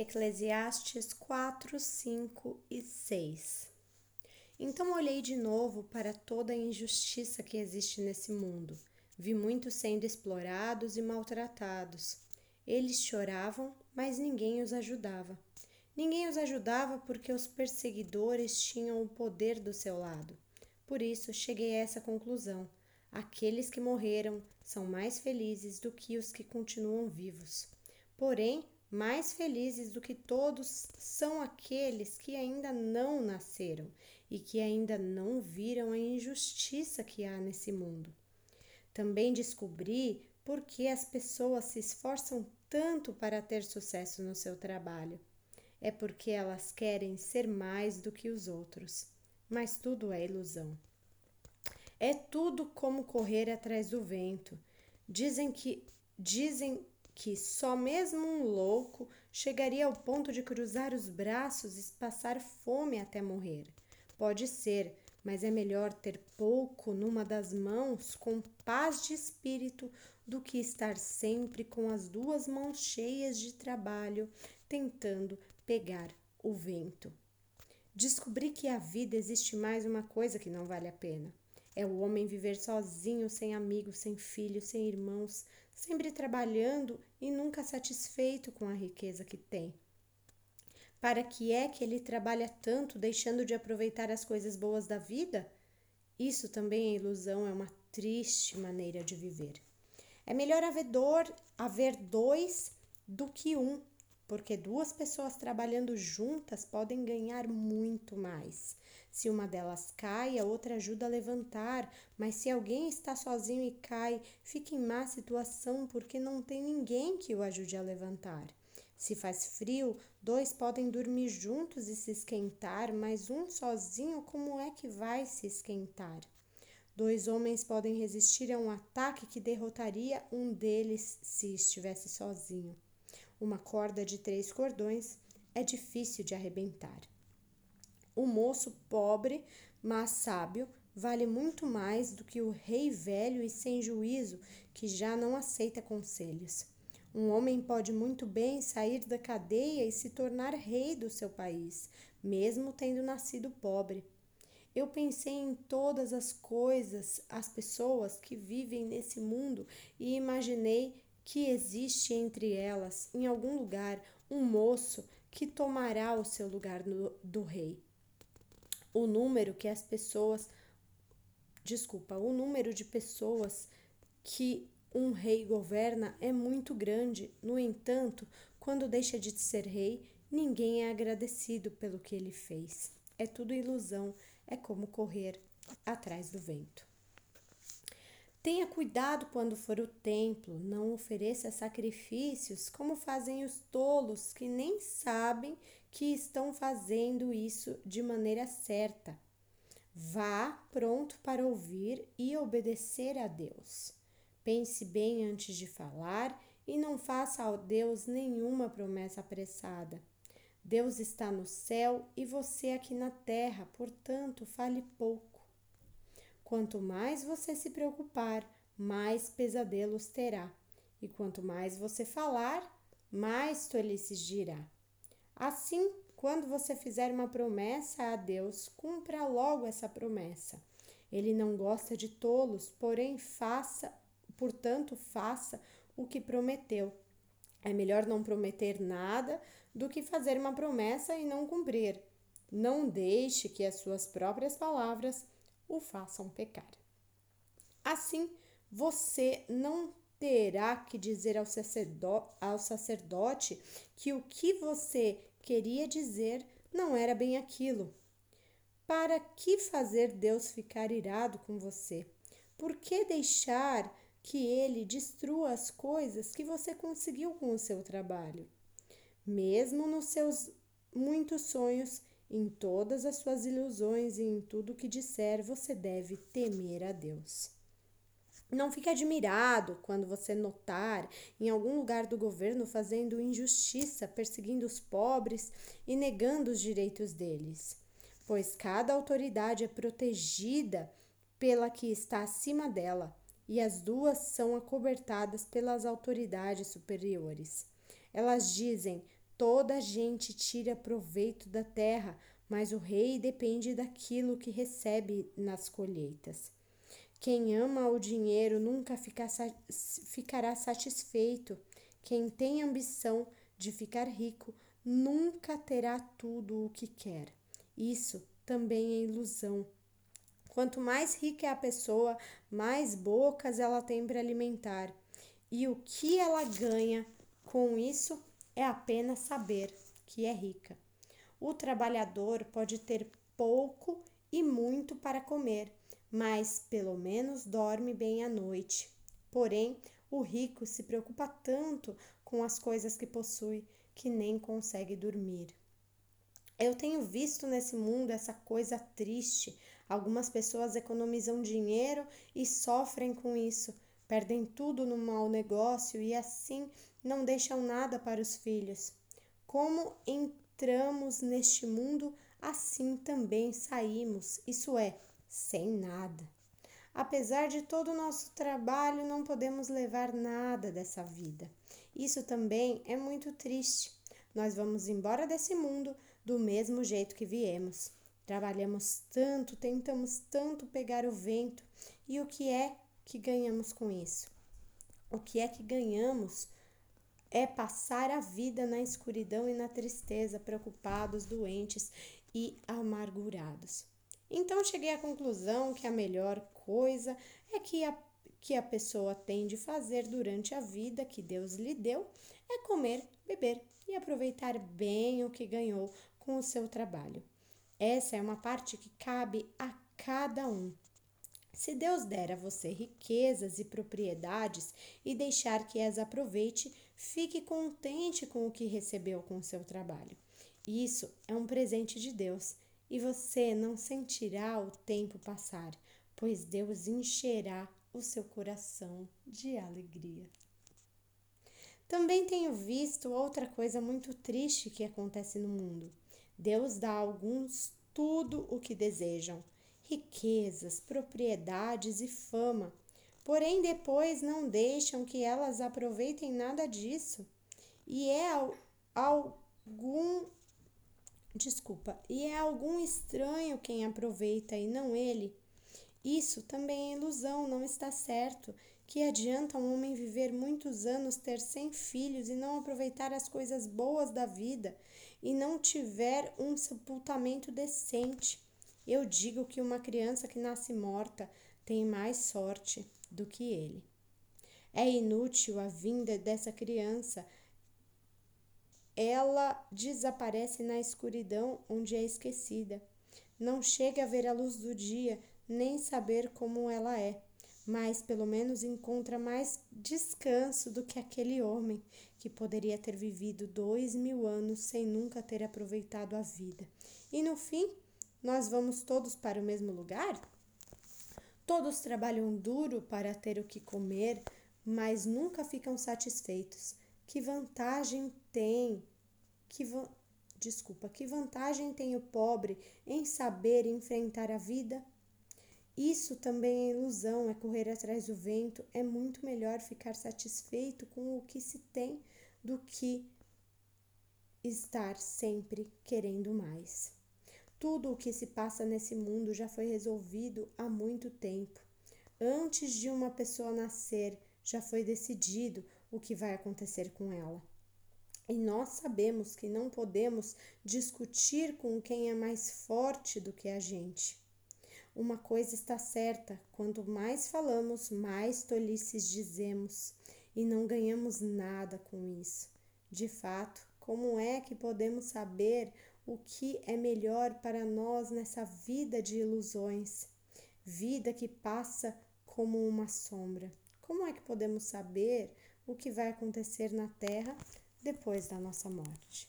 Eclesiastes 4, 5 e 6. Então olhei de novo para toda a injustiça que existe nesse mundo. Vi muitos sendo explorados e maltratados. Eles choravam, mas ninguém os ajudava. Ninguém os ajudava porque os perseguidores tinham o poder do seu lado. Por isso cheguei a essa conclusão: aqueles que morreram são mais felizes do que os que continuam vivos. Porém, mais felizes do que todos são aqueles que ainda não nasceram e que ainda não viram a injustiça que há nesse mundo. Também descobri por que as pessoas se esforçam tanto para ter sucesso no seu trabalho. É porque elas querem ser mais do que os outros. Mas tudo é ilusão. É tudo como correr atrás do vento. Dizem que dizem que só mesmo um louco chegaria ao ponto de cruzar os braços e passar fome até morrer. Pode ser, mas é melhor ter pouco numa das mãos com paz de espírito do que estar sempre com as duas mãos cheias de trabalho tentando pegar o vento. Descobri que a vida existe mais uma coisa que não vale a pena. É o homem viver sozinho, sem amigos, sem filhos, sem irmãos, sempre trabalhando e nunca satisfeito com a riqueza que tem. Para que é que ele trabalha tanto, deixando de aproveitar as coisas boas da vida? Isso também é ilusão, é uma triste maneira de viver. É melhor haver, dor, haver dois do que um, porque duas pessoas trabalhando juntas podem ganhar muito mais. Se uma delas cai, a outra ajuda a levantar, mas se alguém está sozinho e cai, fica em má situação porque não tem ninguém que o ajude a levantar. Se faz frio, dois podem dormir juntos e se esquentar, mas um sozinho, como é que vai se esquentar? Dois homens podem resistir a um ataque que derrotaria um deles se estivesse sozinho. Uma corda de três cordões é difícil de arrebentar. O moço pobre, mas sábio, vale muito mais do que o rei velho e sem juízo que já não aceita conselhos. Um homem pode muito bem sair da cadeia e se tornar rei do seu país, mesmo tendo nascido pobre. Eu pensei em todas as coisas, as pessoas que vivem nesse mundo e imaginei que existe entre elas, em algum lugar, um moço que tomará o seu lugar no, do rei o número que as pessoas desculpa, o número de pessoas que um rei governa é muito grande. No entanto, quando deixa de ser rei, ninguém é agradecido pelo que ele fez. É tudo ilusão, é como correr atrás do vento. Tenha cuidado quando for o templo, não ofereça sacrifícios como fazem os tolos que nem sabem que estão fazendo isso de maneira certa. Vá pronto para ouvir e obedecer a Deus. Pense bem antes de falar e não faça a Deus nenhuma promessa apressada. Deus está no céu e você aqui na terra, portanto, fale pouco. Quanto mais você se preocupar, mais pesadelos terá. E quanto mais você falar, mais tolices dirá. Assim, quando você fizer uma promessa a Deus, cumpra logo essa promessa. Ele não gosta de tolos, porém faça, portanto, faça o que prometeu. É melhor não prometer nada do que fazer uma promessa e não cumprir. Não deixe que as suas próprias palavras o façam pecar. Assim, você não terá que dizer ao sacerdote, ao sacerdote que o que você queria dizer não era bem aquilo. Para que fazer Deus ficar irado com você? Por que deixar que ele destrua as coisas que você conseguiu com o seu trabalho? Mesmo nos seus muitos sonhos, em todas as suas ilusões e em tudo que disser, você deve temer a Deus. Não fique admirado quando você notar em algum lugar do governo fazendo injustiça, perseguindo os pobres e negando os direitos deles, pois cada autoridade é protegida pela que está acima dela, e as duas são acobertadas pelas autoridades superiores. Elas dizem: Toda a gente tira proveito da terra, mas o rei depende daquilo que recebe nas colheitas. Quem ama o dinheiro nunca ficará satisfeito. Quem tem ambição de ficar rico nunca terá tudo o que quer. Isso também é ilusão. Quanto mais rica é a pessoa, mais bocas ela tem para alimentar. E o que ela ganha com isso é apenas saber que é rica. O trabalhador pode ter pouco e muito para comer, mas pelo menos dorme bem à noite. Porém, o rico se preocupa tanto com as coisas que possui que nem consegue dormir. Eu tenho visto nesse mundo essa coisa triste. Algumas pessoas economizam dinheiro e sofrem com isso, perdem tudo no mau negócio e assim não deixam nada para os filhos. Como entramos neste mundo, assim também saímos, isso é, sem nada. Apesar de todo o nosso trabalho, não podemos levar nada dessa vida. Isso também é muito triste. Nós vamos embora desse mundo do mesmo jeito que viemos. Trabalhamos tanto, tentamos tanto pegar o vento, e o que é que ganhamos com isso? O que é que ganhamos é passar a vida na escuridão e na tristeza, preocupados, doentes e amargurados. Então cheguei à conclusão que a melhor coisa é que a, que a pessoa tem de fazer durante a vida que Deus lhe deu é comer, beber e aproveitar bem o que ganhou com o seu trabalho. Essa é uma parte que cabe a cada um. Se Deus der a você riquezas e propriedades e deixar que as aproveite, fique contente com o que recebeu com o seu trabalho. Isso é um presente de Deus e você não sentirá o tempo passar, pois Deus encherá o seu coração de alegria. Também tenho visto outra coisa muito triste que acontece no mundo. Deus dá a alguns tudo o que desejam, riquezas, propriedades e fama. Porém, depois não deixam que elas aproveitem nada disso. E é algum desculpa, e é algum estranho quem aproveita e não ele. Isso também é ilusão, não está certo. Que adianta um homem viver muitos anos, ter cem filhos e não aproveitar as coisas boas da vida e não tiver um sepultamento decente? Eu digo que uma criança que nasce morta tem mais sorte do que ele. É inútil a vinda dessa criança. Ela desaparece na escuridão onde é esquecida. Não chega a ver a luz do dia, nem saber como ela é mas pelo menos encontra mais descanso do que aquele homem que poderia ter vivido dois mil anos sem nunca ter aproveitado a vida. E no fim, nós vamos todos para o mesmo lugar? Todos trabalham duro para ter o que comer, mas nunca ficam satisfeitos. Que vantagem tem? Que va... Desculpa, que vantagem tem o pobre em saber enfrentar a vida? Isso também é ilusão, é correr atrás do vento. É muito melhor ficar satisfeito com o que se tem do que estar sempre querendo mais. Tudo o que se passa nesse mundo já foi resolvido há muito tempo. Antes de uma pessoa nascer, já foi decidido o que vai acontecer com ela. E nós sabemos que não podemos discutir com quem é mais forte do que a gente. Uma coisa está certa: quanto mais falamos, mais tolices dizemos e não ganhamos nada com isso. De fato, como é que podemos saber o que é melhor para nós nessa vida de ilusões? Vida que passa como uma sombra. Como é que podemos saber o que vai acontecer na terra depois da nossa morte?